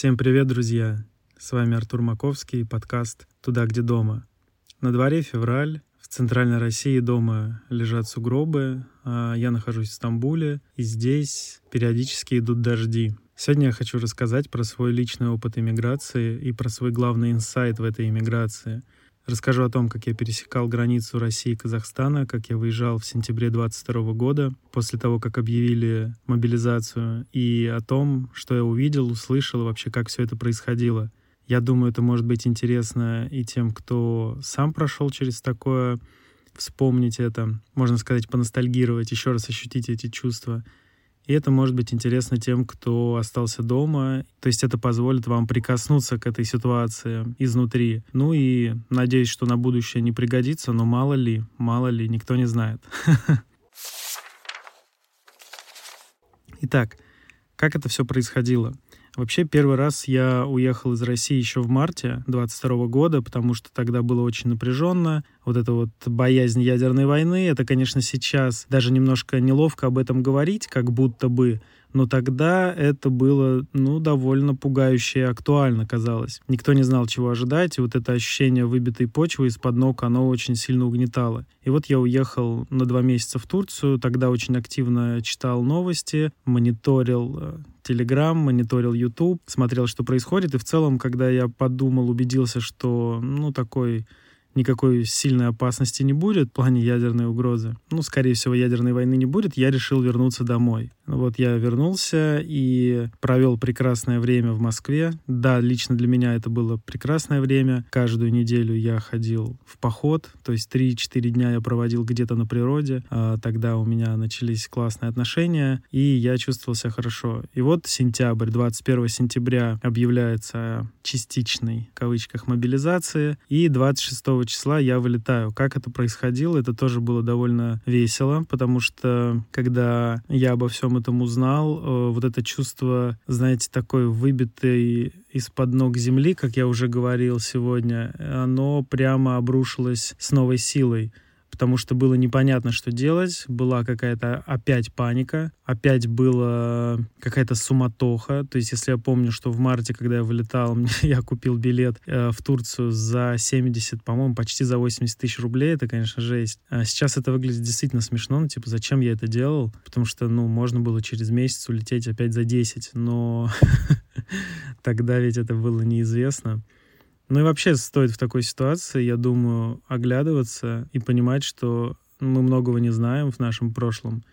Всем привет, друзья! С вами Артур Маковский, подкаст «Туда, где дома». На дворе февраль, в центральной России дома лежат сугробы, а я нахожусь в Стамбуле, и здесь периодически идут дожди. Сегодня я хочу рассказать про свой личный опыт иммиграции и про свой главный инсайт в этой иммиграции — Расскажу о том, как я пересекал границу России и Казахстана, как я выезжал в сентябре 22 года, после того, как объявили мобилизацию, и о том, что я увидел, услышал, вообще как все это происходило. Я думаю, это может быть интересно и тем, кто сам прошел через такое, вспомнить это, можно сказать, поностальгировать, еще раз ощутить эти чувства — и это может быть интересно тем, кто остался дома. То есть это позволит вам прикоснуться к этой ситуации изнутри. Ну и надеюсь, что на будущее не пригодится, но мало ли, мало ли, никто не знает. Итак, как это все происходило? Вообще, первый раз я уехал из России еще в марте 22 года, потому что тогда было очень напряженно. Вот эта вот боязнь ядерной войны, это, конечно, сейчас даже немножко неловко об этом говорить, как будто бы, но тогда это было, ну, довольно пугающе и актуально казалось. Никто не знал, чего ожидать, и вот это ощущение выбитой почвы из-под ног, оно очень сильно угнетало. И вот я уехал на два месяца в Турцию, тогда очень активно читал новости, мониторил Телеграм, э, мониторил YouTube, смотрел, что происходит, и в целом, когда я подумал, убедился, что, ну, такой никакой сильной опасности не будет в плане ядерной угрозы. Ну, скорее всего, ядерной войны не будет. Я решил вернуться домой. Вот я вернулся и провел прекрасное время в Москве. Да, лично для меня это было прекрасное время. Каждую неделю я ходил в поход, то есть 3-4 дня я проводил где-то на природе. А тогда у меня начались классные отношения, и я чувствовал себя хорошо. И вот сентябрь, 21 сентября объявляется частичной, в кавычках, мобилизации, и 26 числа я вылетаю. Как это происходило? Это тоже было довольно весело, потому что когда я обо всем этом узнал, э, вот это чувство, знаете, такой выбитой из-под ног земли, как я уже говорил сегодня, оно прямо обрушилось с новой силой потому что было непонятно, что делать. Была какая-то опять паника, опять была какая-то суматоха. То есть, если я помню, что в марте, когда я вылетал, я купил билет э, в Турцию за 70, по-моему, почти за 80 тысяч рублей, это, конечно, жесть. А сейчас это выглядит действительно смешно, ну, типа, зачем я это делал? Потому что, ну, можно было через месяц улететь опять за 10, но тогда ведь это было неизвестно. Ну и вообще стоит в такой ситуации, я думаю, оглядываться и понимать, что мы многого не знаем в нашем прошлом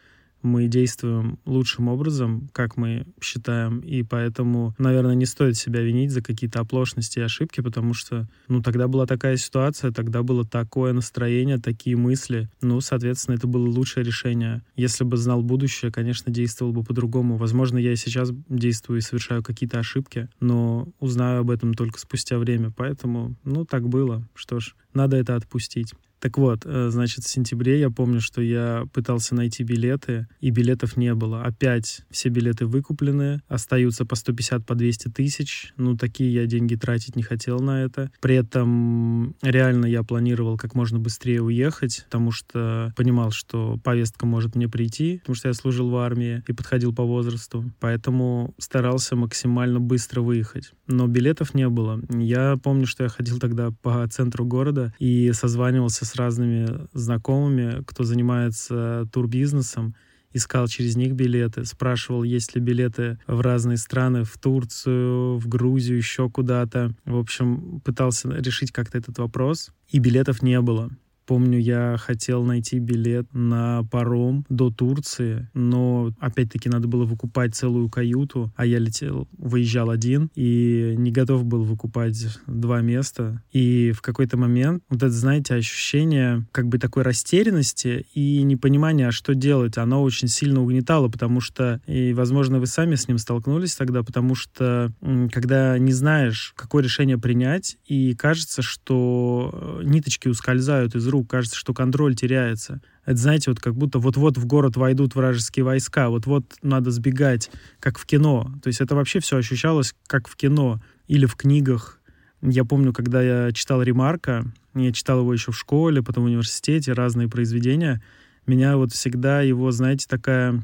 мы действуем лучшим образом, как мы считаем, и поэтому, наверное, не стоит себя винить за какие-то оплошности и ошибки, потому что, ну, тогда была такая ситуация, тогда было такое настроение, такие мысли, ну, соответственно, это было лучшее решение. Если бы знал будущее, конечно, действовал бы по-другому. Возможно, я и сейчас действую и совершаю какие-то ошибки, но узнаю об этом только спустя время, поэтому, ну, так было. Что ж, надо это отпустить. Так вот, э, значит, в сентябре я помню, что я пытался найти билеты, и билетов не было. Опять все билеты выкуплены, остаются по 150, по 200 тысяч. Ну, такие я деньги тратить не хотел на это. При этом реально я планировал как можно быстрее уехать, потому что понимал, что повестка может мне прийти, потому что я служил в армии и подходил по возрасту. Поэтому старался максимально быстро выехать. Но билетов не было. Я помню, что я ходил тогда по центру города и созванивался с разными знакомыми, кто занимается турбизнесом, искал через них билеты, спрашивал, есть ли билеты в разные страны, в Турцию, в Грузию, еще куда-то. В общем, пытался решить как-то этот вопрос, и билетов не было. Помню, я хотел найти билет на паром до Турции, но опять-таки надо было выкупать целую каюту, а я летел, выезжал один и не готов был выкупать два места. И в какой-то момент вот это, знаете, ощущение как бы такой растерянности и непонимания, что делать, оно очень сильно угнетало, потому что, и, возможно, вы сами с ним столкнулись тогда, потому что когда не знаешь, какое решение принять, и кажется, что э, ниточки ускользают из рук, вдруг кажется, что контроль теряется. Это, знаете, вот как будто вот-вот в город войдут вражеские войска, вот-вот надо сбегать, как в кино. То есть это вообще все ощущалось как в кино или в книгах. Я помню, когда я читал Ремарка, я читал его еще в школе, потом в университете, разные произведения, меня вот всегда его, знаете, такая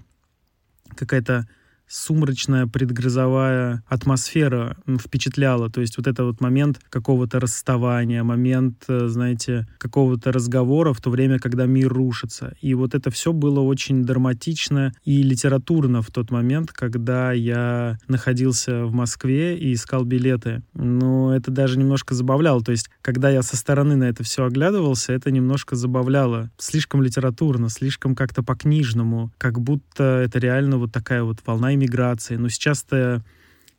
какая-то сумрачная предгрозовая атмосфера впечатляла. То есть вот это вот момент какого-то расставания, момент, э, знаете, какого-то разговора в то время, когда мир рушится. И вот это все было очень драматично и литературно в тот момент, когда я находился в Москве и искал билеты. Но это даже немножко забавляло. То есть, когда я со стороны на это все оглядывался, это немножко забавляло. Слишком литературно, слишком как-то по-книжному, как будто это реально вот такая вот волна иммиграции. Но сейчас-то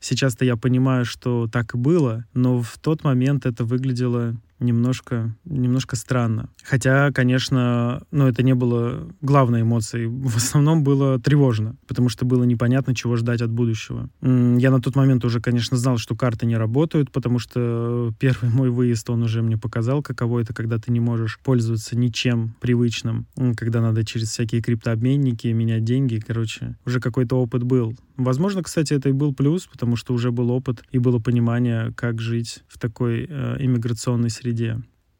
сейчас-то я понимаю, что так и было, но в тот момент это выглядело немножко, немножко странно. Хотя, конечно, ну, это не было главной эмоцией. В основном было тревожно, потому что было непонятно, чего ждать от будущего. Я на тот момент уже, конечно, знал, что карты не работают, потому что первый мой выезд, он уже мне показал, каково это, когда ты не можешь пользоваться ничем привычным, когда надо через всякие криптообменники менять деньги. Короче, уже какой-то опыт был. Возможно, кстати, это и был плюс, потому что уже был опыт и было понимание, как жить в такой э, иммиграционной среде.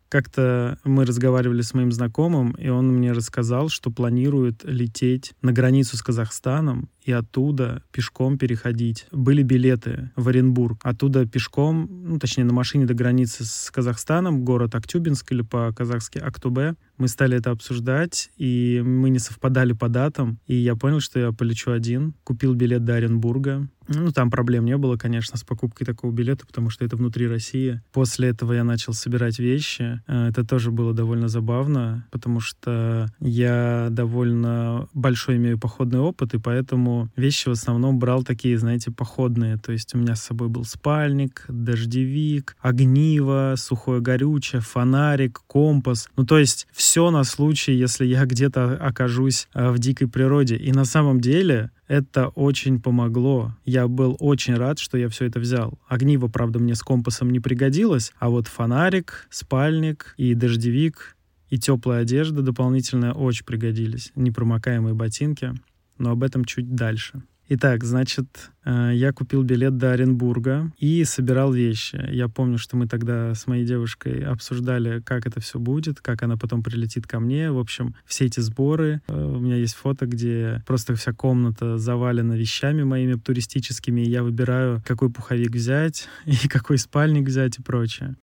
Как-то мы разговаривали с моим знакомым, и он мне рассказал, что планирует лететь на границу с Казахстаном и оттуда пешком переходить. Были билеты в Оренбург. Оттуда пешком, ну, точнее, на машине до границы с Казахстаном, город Актюбинск или по-казахски Актубе. Мы стали это обсуждать, и мы не совпадали по датам. И я понял, что я полечу один. Купил билет до Оренбурга. Ну, там проблем не было, конечно, с покупкой такого билета, потому что это внутри России. После этого я начал собирать вещи. Э, это тоже было довольно забавно, потому что я довольно большой имею походный опыт, и поэтому вещи в основном брал такие, знаете, походные. То есть у меня с собой был спальник, дождевик, огниво, сухое горючее, фонарик, компас. Ну, то есть все на случай, если я где-то окажусь э, в дикой природе. И на самом деле это очень помогло. Я был очень рад, что я все это взял. Огниво, правда, мне с компасом не пригодилось, а вот фонарик, спальник и дождевик и теплая одежда дополнительная очень пригодились. Непромокаемые ботинки, но об этом чуть дальше. Итак, значит, э, я купил билет до Оренбурга и собирал вещи. Я помню, что мы тогда с моей девушкой обсуждали, как это все будет, как она потом прилетит ко мне. В общем, все эти сборы. Э, у меня есть фото, где просто вся комната завалена вещами моими туристическими, и я выбираю, какой пуховик взять и какой спальник взять и прочее.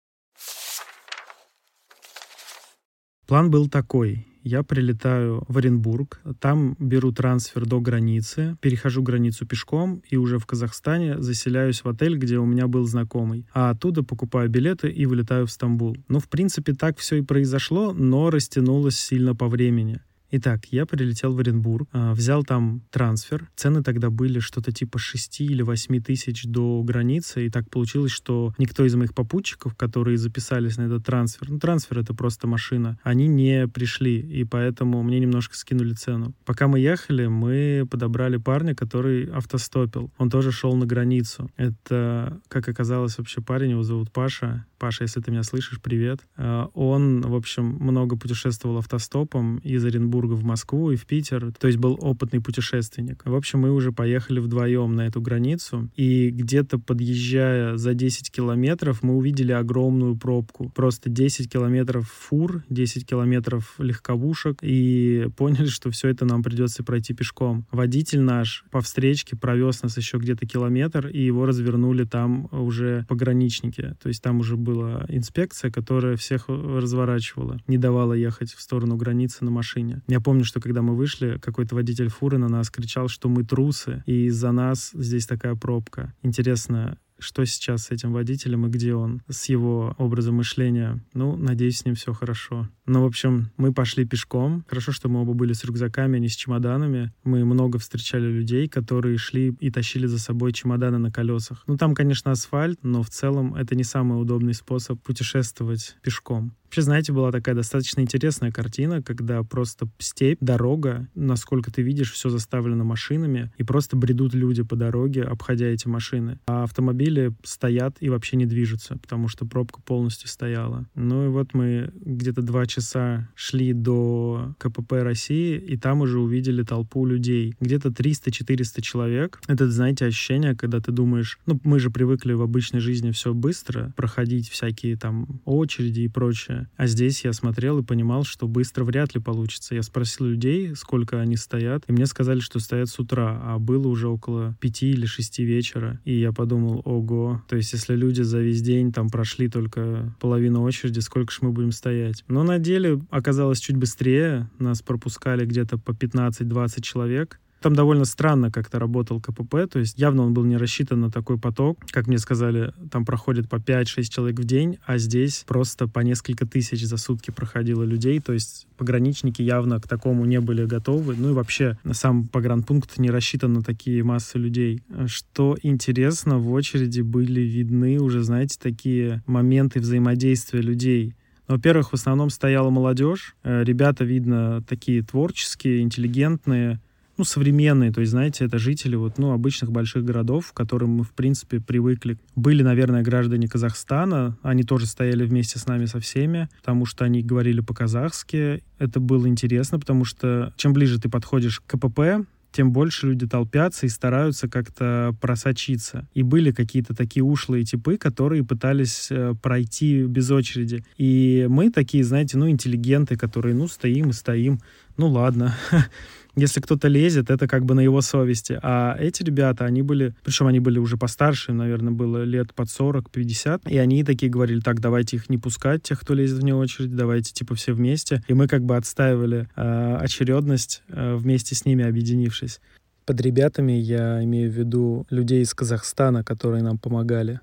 План был такой я прилетаю в Оренбург, там беру трансфер до границы, перехожу границу пешком и уже в Казахстане заселяюсь в отель, где у меня был знакомый. А оттуда покупаю билеты и вылетаю в Стамбул. Ну, в принципе, так все и произошло, но растянулось сильно по времени. Итак, я прилетел в Оренбург, а, взял там трансфер. Цены тогда были что-то типа 6 или 8 тысяч до границы. И так получилось, что никто из моих попутчиков, которые записались на этот трансфер, ну, трансфер — это просто машина, они не пришли. И поэтому мне немножко скинули цену. Пока мы ехали, мы подобрали парня, который автостопил. Он тоже шел на границу. Это, как оказалось, вообще парень, его зовут Паша. Паша, если ты меня слышишь, привет. А, он, в общем, много путешествовал автостопом из Оренбурга в Москву и в Питер, то есть был опытный путешественник. В общем, мы уже поехали вдвоем на эту границу, и где-то подъезжая за 10 километров, мы увидели огромную пробку. Просто 10 километров фур, 10 километров легковушек, и поняли, что все это нам придется пройти пешком. Водитель наш по встречке провез нас еще где-то километр, и его развернули там уже пограничники. То есть там уже был была инспекция, которая всех разворачивала, не давала ехать в сторону границы на машине. Я помню, что когда мы вышли, какой-то водитель фуры на нас кричал, что мы трусы, и из-за нас здесь такая пробка. Интересно, что сейчас с этим водителем и где он, с его образом мышления. Ну, надеюсь, с ним все хорошо. Ну, в общем, мы пошли пешком. Хорошо, что мы оба были с рюкзаками, а не с чемоданами. Мы много встречали людей, которые шли и тащили за собой чемоданы на колесах. Ну, там, конечно, асфальт, но в целом это не самый удобный способ путешествовать пешком. Вообще, знаете, была такая достаточно интересная картина, когда просто степь, дорога, насколько ты видишь, все заставлено машинами, и просто бредут люди по дороге, обходя эти машины. А автомобили стоят и вообще не движутся, потому что пробка полностью стояла. Ну и вот мы где-то два часа шли до КПП России, и там уже увидели толпу людей. Где-то 300-400 человек. Это, знаете, ощущение, когда ты думаешь, ну, мы же привыкли в обычной жизни все быстро проходить всякие там очереди и прочее А здесь я смотрел и понимал, что быстро вряд ли получится. Я спросил людей, сколько они стоят, и мне сказали, что стоят с утра, а было уже около пяти или шести вечера. И я подумал, ого, то есть если люди за весь день там прошли только половину очереди, сколько ж мы будем стоять? Но на деле оказалось чуть быстрее, нас пропускали где-то по 15-20 человек, там довольно странно как-то работал КПП, то есть явно он был не рассчитан на такой поток. Как мне сказали, там проходит по 5-6 человек в день, а здесь просто по несколько тысяч за сутки проходило людей, то есть пограничники явно к такому не были готовы. Ну и вообще сам погранпункт не рассчитан на такие массы людей. Что интересно, в очереди были видны уже, знаете, такие моменты взаимодействия людей. Во-первых, в основном стояла молодежь. Э, ребята, видно, такие творческие, интеллигентные, ну, современные, то есть, знаете, это жители вот, ну, обычных больших городов, к которым мы, в принципе, привыкли. Были, наверное, граждане Казахстана, они тоже стояли вместе с нами со всеми, потому что они говорили по-казахски. Это было интересно, потому что чем ближе ты подходишь к КПП, тем больше люди толпятся и стараются как-то просочиться. И были какие-то такие ушлые типы, которые пытались э, пройти без очереди. И мы такие, знаете, ну, интеллигенты, которые, ну, стоим и стоим, ну, ладно. если кто-то лезет, это как бы на его совести. А эти ребята, они были, причем они были уже постарше, наверное, было лет под 40-50, и они такие говорили, так, давайте их не пускать, тех, кто лезет вне очередь, давайте типа все вместе. И мы как бы отстаивали э, очередность э, вместе с ними, объединившись. Под ребятами я имею в виду людей из Казахстана, которые нам помогали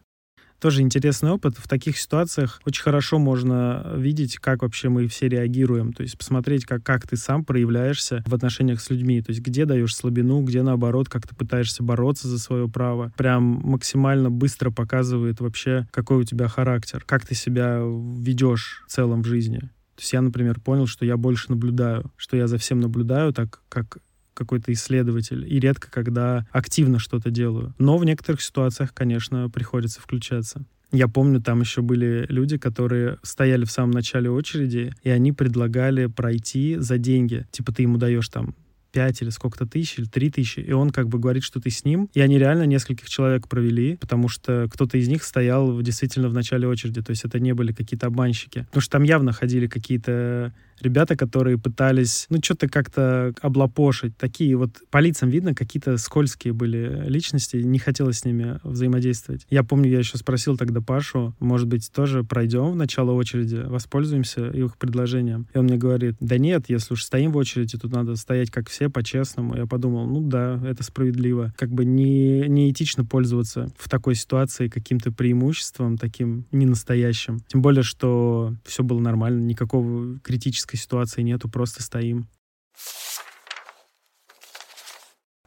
тоже интересный опыт. В таких ситуациях очень хорошо можно видеть, как вообще мы все реагируем. То есть посмотреть, как, как ты сам проявляешься в отношениях с людьми. То есть где даешь слабину, где наоборот, как ты пытаешься бороться за свое право. Прям максимально быстро показывает вообще, какой у тебя характер, как ты себя ведешь в целом в жизни. То есть я, например, понял, что я больше наблюдаю, что я за всем наблюдаю, так как какой-то исследователь, и редко когда активно что-то делаю. Но в некоторых ситуациях, конечно, приходится включаться. Я помню, там еще были люди, которые стояли в самом начале очереди, и они предлагали пройти за деньги. Типа ты ему даешь там 5 или сколько-то тысяч, или 3 тысячи, и он как бы говорит, что ты с ним. И они реально нескольких человек провели, потому что кто-то из них стоял действительно в начале очереди, то есть это не были какие-то обманщики. Потому что там явно ходили какие-то ребята, которые пытались, ну, что-то как-то облапошить. Такие вот по лицам видно, какие-то скользкие были личности, не хотелось с ними взаимодействовать. Я помню, я еще спросил тогда Пашу, может быть, тоже пройдем в начало очереди, воспользуемся их предложением. И он мне говорит, да нет, если уж стоим в очереди, тут надо стоять как все, по-честному. Я подумал, ну да, это справедливо. Как бы не, не этично пользоваться в такой ситуации каким-то преимуществом, таким ненастоящим. Тем более, что все было нормально, никакого критического критической ситуации нету, просто стоим.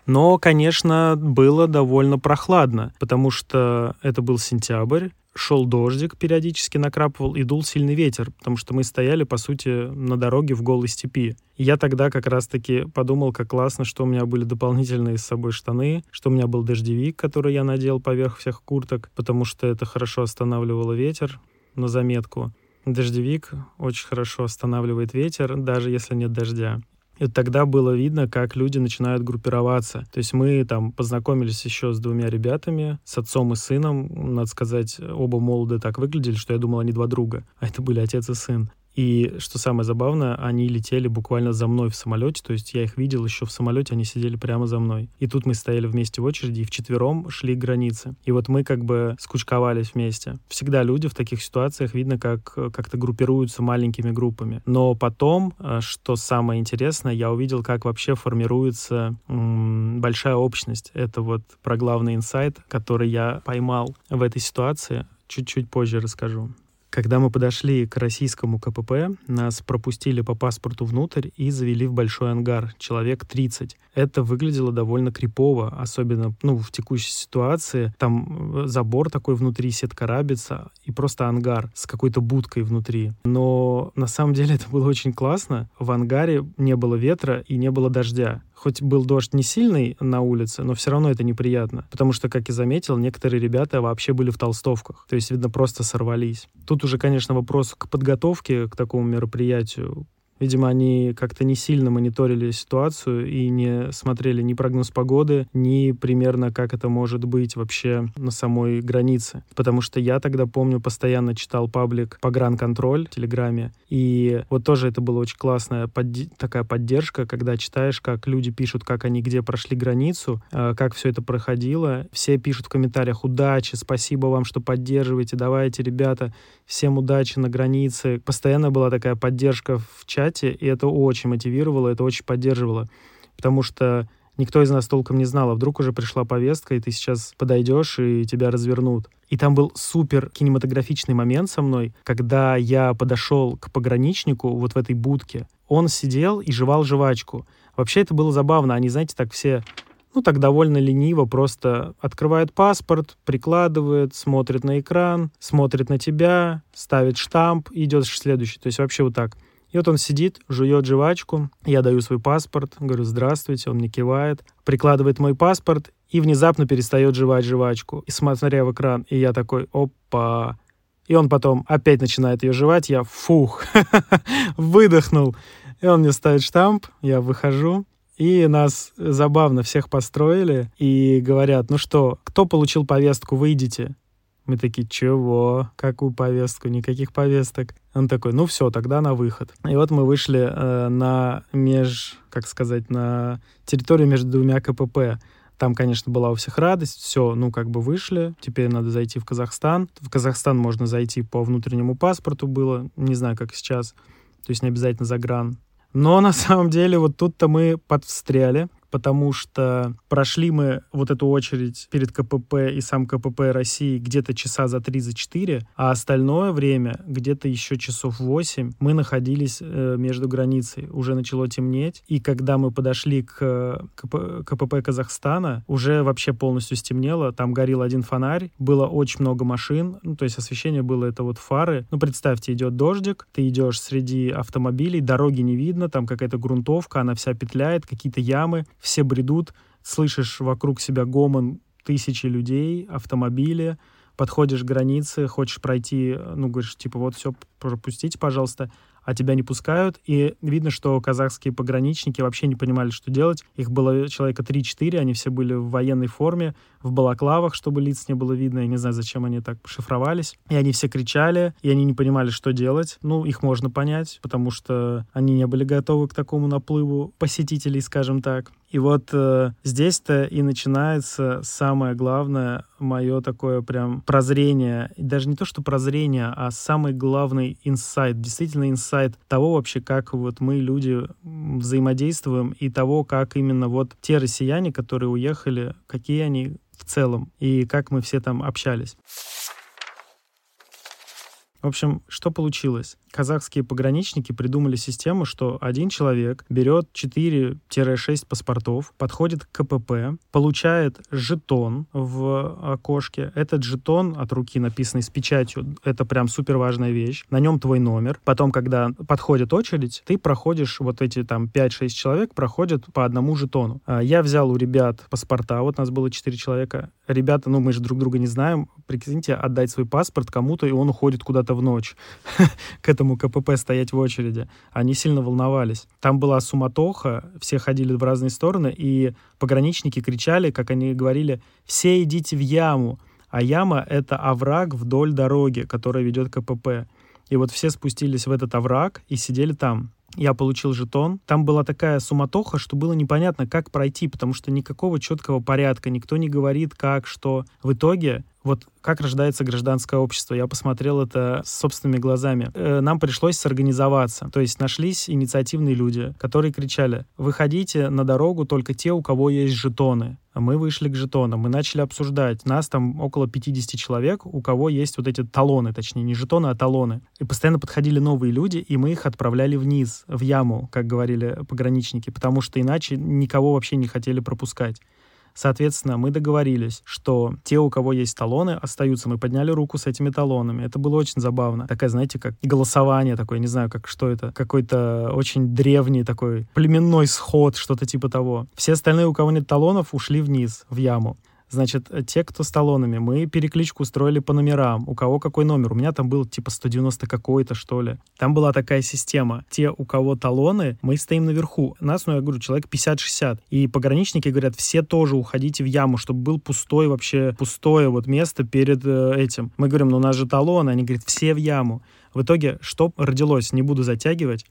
Но, конечно, было довольно прохладно, потому что это был сентябрь, шел дождик, периодически накрапывал, и дул сильный ветер, потому что мы стояли, по сути, на дороге в голой степи. Я тогда как раз-таки подумал, как классно, что у меня были дополнительные с собой штаны, что у меня был дождевик, который я надел поверх всех курток, потому что это хорошо останавливало ветер, на заметку. Дождевик очень хорошо останавливает ветер, даже если нет дождя. И тогда было видно, как люди начинают группироваться. То есть мы там познакомились еще с двумя ребятами, с отцом и сыном. Надо сказать, оба молоды так выглядели, что я думал, они два друга. А это были отец и сын. И что самое забавное, они летели буквально за мной в самолете, то есть я их видел еще в самолете, они сидели прямо за мной. И тут мы стояли вместе в очереди и вчетвером шли к границе. И вот мы как бы скучковались вместе. Всегда люди в таких ситуациях видно, как как-то группируются маленькими группами. Но потом, э, что самое интересное, я увидел, как вообще формируется м- большая общность. Это вот про главный инсайт, который я поймал в этой ситуации. Чуть-чуть позже расскажу. Когда мы подошли к российскому КПП, нас пропустили по паспорту внутрь и завели в большой ангар, человек 30. Это выглядело довольно крипово, особенно ну, в текущей ситуации. Там э, забор такой внутри, сетка рабица и просто ангар с какой-то будкой внутри. Но на самом деле это было очень классно. В ангаре не было ветра и не было дождя. Хоть был дождь не сильный на улице, но все равно это неприятно. Потому что, как я заметил, некоторые ребята вообще были в толстовках. То есть, видно, просто сорвались. Тут уже, конечно, вопрос к подготовке к такому мероприятию Видимо, они как-то не сильно мониторили ситуацию и не смотрели ни прогноз погоды, ни примерно, как это может быть вообще на самой границе. Потому что я тогда, помню, постоянно читал паблик «Погранконтроль» в Телеграме, и вот тоже это была очень классная под... такая поддержка, когда читаешь, как люди пишут, как они где прошли границу, э, как все это проходило. Все пишут в комментариях «Удачи», «Спасибо вам, что поддерживаете», «Давайте, ребята, всем удачи на границе». Постоянно была такая поддержка в чате, чате, и это очень мотивировало, это очень поддерживало. Потому что никто из нас толком не знал, а вдруг уже пришла повестка, и ты сейчас подойдешь, и тебя развернут. И там был супер кинематографичный момент со мной, когда я подошел к пограничнику вот в этой будке. Он сидел и жевал жвачку. Вообще это было забавно. Они, знаете, так все ну, так довольно лениво, просто открывает паспорт, прикладывает, смотрит на экран, смотрит на тебя, ставит штамп, идет следующий. То есть вообще вот так. И вот он сидит, жует жвачку, я даю свой паспорт, говорю «здравствуйте», он мне кивает, прикладывает мой паспорт и внезапно перестает жевать жвачку, и смотря в экран, и я такой «опа». И он потом опять начинает ее жевать, я фух, выдохнул. И он мне ставит штамп, я выхожу, и нас забавно всех построили и говорят, ну что, кто получил повестку, выйдите. Мы такие, чего? Какую повестку? Никаких повесток. Он такой, ну все, тогда на выход. И вот мы вышли э, на меж, как сказать, на территорию между двумя КПП. Там, конечно, была у всех радость, все, ну, как бы вышли, теперь надо зайти в Казахстан. В Казахстан можно зайти по внутреннему паспорту было, не знаю, как сейчас, то есть не обязательно за гран. Но на самом деле вот тут-то мы подстряли, потому что прошли мы вот эту очередь перед КПП и сам КПП России где-то часа за 3-4, а остальное время, где-то еще часов 8, мы находились э, между границей. Уже начало темнеть, и когда мы подошли к КП, КПП Казахстана, уже вообще полностью стемнело, там горел один фонарь, было очень много машин, ну, то есть освещение было это вот фары. Ну, представьте, идет дождик, ты идешь среди автомобилей, дороги не видно, там какая-то грунтовка, она вся петляет, какие-то ямы, все бредут, слышишь вокруг себя гомон тысячи людей, автомобили, подходишь к границе, хочешь пройти, ну, говоришь, типа, вот все, пропустите, пожалуйста, а тебя не пускают, и видно, что казахские пограничники вообще не понимали, что делать. Их было человека 3-4, они все были в военной форме, в балаклавах, чтобы лиц не было видно. Я не знаю, зачем они так шифровались. И они все кричали, и они не понимали, что делать. Ну, их можно понять, потому что они не были готовы к такому наплыву посетителей, скажем так. И вот э, здесь-то и начинается самое главное мое такое прям прозрение. Даже не то, что прозрение, а самый главный инсайт, действительно инсайт того вообще, как вот мы, люди, взаимодействуем и того, как именно вот те россияне, которые уехали, какие они в целом и как мы все там общались. В общем, что получилось? казахские пограничники придумали систему, что один человек берет 4-6 паспортов, подходит к КПП, получает жетон в окошке. Этот жетон от руки написанный с печатью, это прям супер важная вещь. На нем твой номер. Потом, когда подходит очередь, ты проходишь, вот эти там 5-6 человек проходят по одному жетону. А, я взял у ребят паспорта, вот нас было 4 человека. Ребята, ну мы же друг друга не знаем, прикиньте, отдать свой паспорт кому-то, и он уходит куда-то в ночь к этому КПП стоять в очереди. Они сильно волновались. Там была суматоха, все ходили в разные стороны, и пограничники кричали, как они говорили, «Все идите в яму!» А яма — это овраг вдоль дороги, которая ведет к КПП. И вот все спустились в этот овраг и сидели там. Я получил жетон. Там была такая суматоха, что было непонятно, как пройти, потому что никакого четкого порядка, никто не говорит, как, что. В итоге вот как рождается гражданское общество. Я посмотрел это собственными глазами. Э, нам пришлось сорганизоваться. То есть нашлись инициативные люди, которые кричали, выходите на дорогу только те, у кого есть жетоны. Мы вышли к жетонам, мы начали обсуждать. Нас там около 50 человек, у кого есть вот эти талоны, точнее, не жетоны, а талоны. И постоянно подходили новые люди, и мы их отправляли вниз, в яму, как говорили пограничники, потому что иначе никого вообще не хотели пропускать. Соответственно, мы договорились, что те, у кого есть талоны, остаются. Мы подняли руку с этими талонами. Это было очень забавно. Такая, знаете, как голосование такое, не знаю, как что это. Какой-то очень древний такой племенной сход, что-то типа того. Все остальные, у кого нет талонов, ушли вниз, в яму. Значит, те, кто с талонами, мы перекличку устроили по номерам. У кого какой номер? У меня там был типа 190 какой-то, что ли. Там была такая система. Те, у кого талоны, мы стоим наверху. Нас, ну, я говорю, человек 50-60. И пограничники говорят, все тоже уходите в яму, чтобы был пустой вообще, пустое вот место перед э, этим. Мы говорим, ну, у нас же талоны. Они говорят, все в яму. В итоге, что родилось? Не буду затягивать.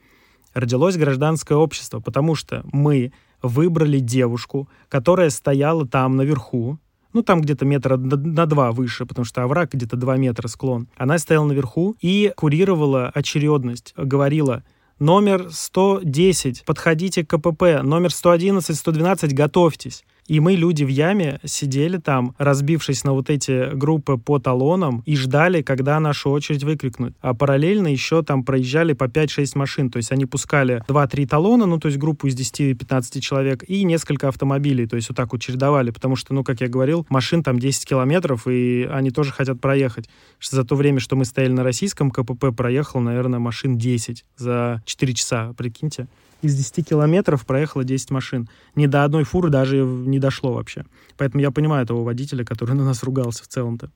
Родилось гражданское общество, потому что мы выбрали девушку, которая стояла там наверху, ну, там где-то метра на два выше, потому что овраг где-то два метра склон. Она стояла наверху и курировала очередность, говорила, номер 110, подходите к КПП, номер 111, 112, готовьтесь. И мы, люди в яме, сидели там, разбившись на вот эти группы по талонам и ждали, когда нашу очередь выкрикнут. А параллельно еще там проезжали по 5-6 машин. То есть они пускали 2-3 талона, ну, то есть группу из 10-15 человек, и несколько автомобилей. То есть вот так вот чередовали, потому что, ну, как я говорил, машин там 10 километров, и они тоже хотят проехать. Что за то время, что мы стояли на российском КПП, проехал, наверное, машин 10 за 4 часа, прикиньте из 10 километров проехало 10 машин. Ни до одной фуры даже не дошло вообще. Поэтому я понимаю этого водителя, который на нас ругался в целом-то.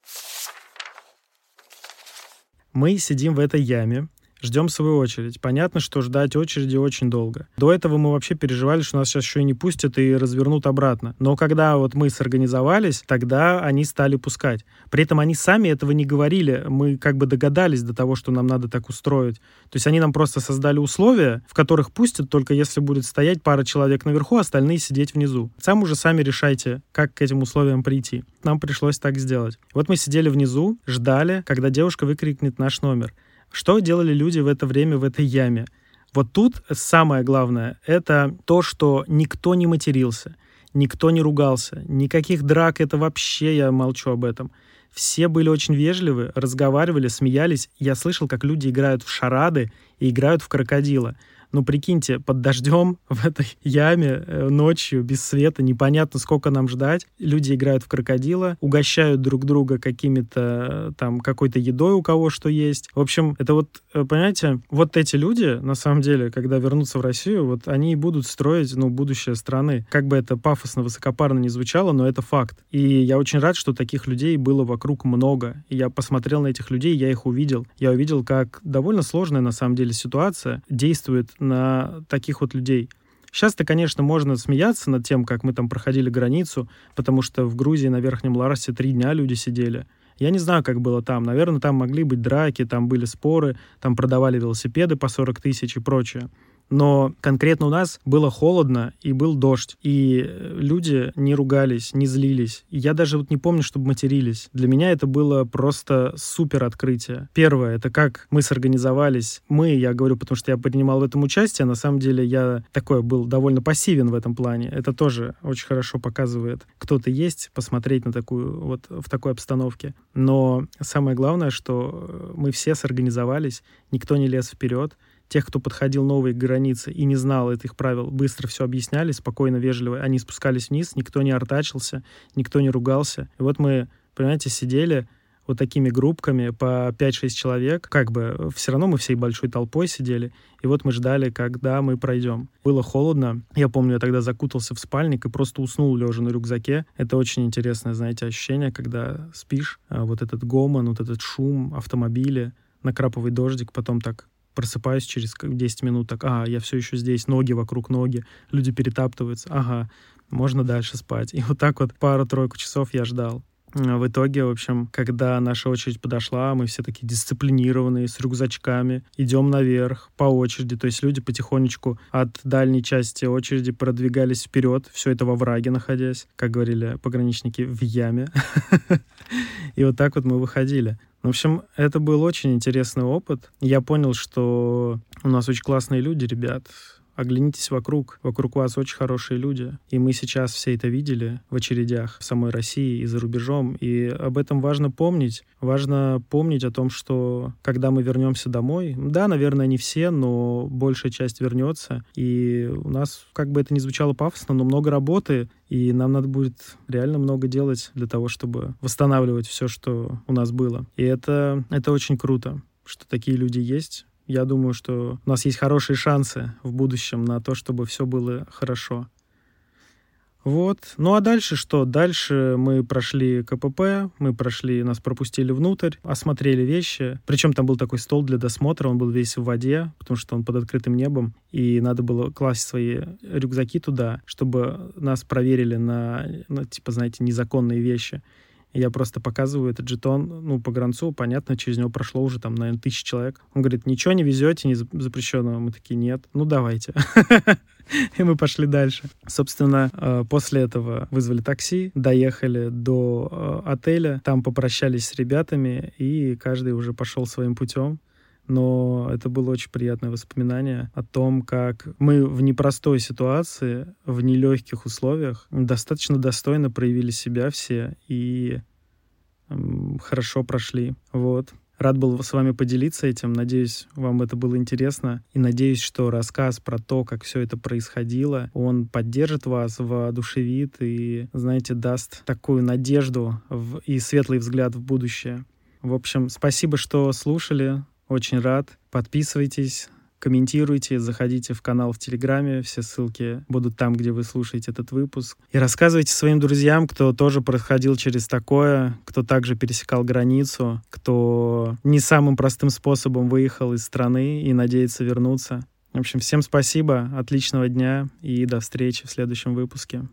Мы сидим в этой яме, ждем свою очередь. Понятно, что ждать очереди очень долго. До этого мы вообще переживали, что нас сейчас еще и не пустят и развернут обратно. Но когда вот мы сорганизовались, тогда они стали пускать. При этом они сами этого не говорили. Мы как бы догадались до того, что нам надо так устроить. То есть они нам просто создали условия, в которых пустят только если будет стоять пара человек наверху, остальные сидеть внизу. Сам уже сами решайте, как к этим условиям прийти. Нам пришлось так сделать. Вот мы сидели внизу, ждали, когда девушка выкрикнет наш номер. Что делали люди в это время в этой яме? Вот тут самое главное — это то, что никто не матерился, никто не ругался, никаких драк, это вообще я молчу об этом. Все были очень вежливы, разговаривали, смеялись. Я слышал, как люди играют в шарады и играют в крокодила — ну, прикиньте, под дождем в этой яме э, ночью, без света, непонятно, сколько нам ждать. Люди играют в крокодила, угощают друг друга какими-то э, там какой-то едой у кого что есть. В общем, это вот, э, понимаете, вот эти люди, на самом деле, когда вернутся в Россию, вот они и будут строить, ну, будущее страны. Как бы это пафосно, высокопарно не звучало, но это факт. И я очень рад, что таких людей было вокруг много. И я посмотрел на этих людей, я их увидел. Я увидел, как довольно сложная, на самом деле, ситуация действует на таких вот людей. Сейчас-то, конечно, можно смеяться над тем, как мы там проходили границу, потому что в Грузии на Верхнем Ларосе три дня люди сидели. Я не знаю, как было там. Наверное, там могли быть драки, там были споры, там продавали велосипеды по 40 тысяч и прочее но конкретно у нас было холодно и был дождь, и люди не ругались, не злились. я даже вот не помню, чтобы матерились. Для меня это было просто супер открытие. Первое, это как мы сорганизовались. Мы, я говорю, потому что я принимал в этом участие, на самом деле я такой был довольно пассивен в этом плане. Это тоже очень хорошо показывает, кто ты есть, посмотреть на такую, вот в такой обстановке. Но самое главное, что мы все сорганизовались, никто не лез вперед, тех, кто подходил новые границы и не знал этих правил, быстро все объясняли, спокойно, вежливо. Они спускались вниз, никто не артачился, никто не ругался. И вот мы, понимаете, сидели вот такими группками по 5-6 человек, как бы все равно мы всей большой толпой сидели, и вот мы ждали, когда мы пройдем. Было холодно, я помню, я тогда закутался в спальник и просто уснул лежа на рюкзаке. Это очень интересное, знаете, ощущение, когда спишь, а вот этот гомон, вот этот шум, автомобили, накрапывает дождик, потом так просыпаюсь через 10 минут, так, а, я все еще здесь, ноги вокруг ноги, люди перетаптываются, ага, можно дальше спать. И вот так вот пару-тройку часов я ждал. А в итоге, в общем, когда наша очередь подошла, мы все такие дисциплинированные, с рюкзачками, идем наверх по очереди. То есть люди потихонечку от дальней части очереди продвигались вперед, все это во враге находясь, как говорили пограничники, в яме. И вот так вот мы выходили. В общем, это был очень интересный опыт. Я понял, что у нас очень классные люди, ребят. Оглянитесь вокруг. Вокруг вас очень хорошие люди. И мы сейчас все это видели в очередях в самой России и за рубежом. И об этом важно помнить. Важно помнить о том, что когда мы вернемся домой, да, наверное, не все, но большая часть вернется. И у нас, как бы это ни звучало пафосно, но много работы. И нам надо будет реально много делать для того, чтобы восстанавливать все, что у нас было. И это, это очень круто, что такие люди есть я думаю, что у нас есть хорошие шансы в будущем на то, чтобы все было хорошо. Вот. Ну а дальше что? Дальше мы прошли КПП, мы прошли, нас пропустили внутрь, осмотрели вещи. Причем там был такой стол для досмотра, он был весь в воде, потому что он под открытым небом, и надо было класть свои рюкзаки туда, чтобы нас проверили на, на типа, знаете, незаконные вещи. Я просто показываю этот жетон, ну, по гранцу, понятно, через него прошло уже там, наверное, тысяча человек. Он говорит, ничего не везете, не запрещенного? Мы такие, нет. Ну, давайте. И мы пошли дальше. Собственно, э, после этого вызвали такси, доехали до э, отеля, там попрощались с ребятами, и каждый уже пошел своим путем но это было очень приятное воспоминание о том, как мы в непростой ситуации, в нелегких условиях достаточно достойно проявили себя все и хорошо прошли. Вот. Рад был с вами поделиться этим. Надеюсь, вам это было интересно. И надеюсь, что рассказ про то, как все это происходило, он поддержит вас, воодушевит и, знаете, даст такую надежду в, и светлый взгляд в будущее. В общем, спасибо, что слушали. Очень рад. Подписывайтесь, комментируйте, заходите в канал в Телеграме, все ссылки будут там, где вы слушаете этот выпуск. И рассказывайте своим друзьям, кто тоже проходил через такое, кто также пересекал границу, кто не самым простым способом выехал из страны и надеется вернуться. В общем, всем спасибо, отличного дня и до встречи в следующем выпуске.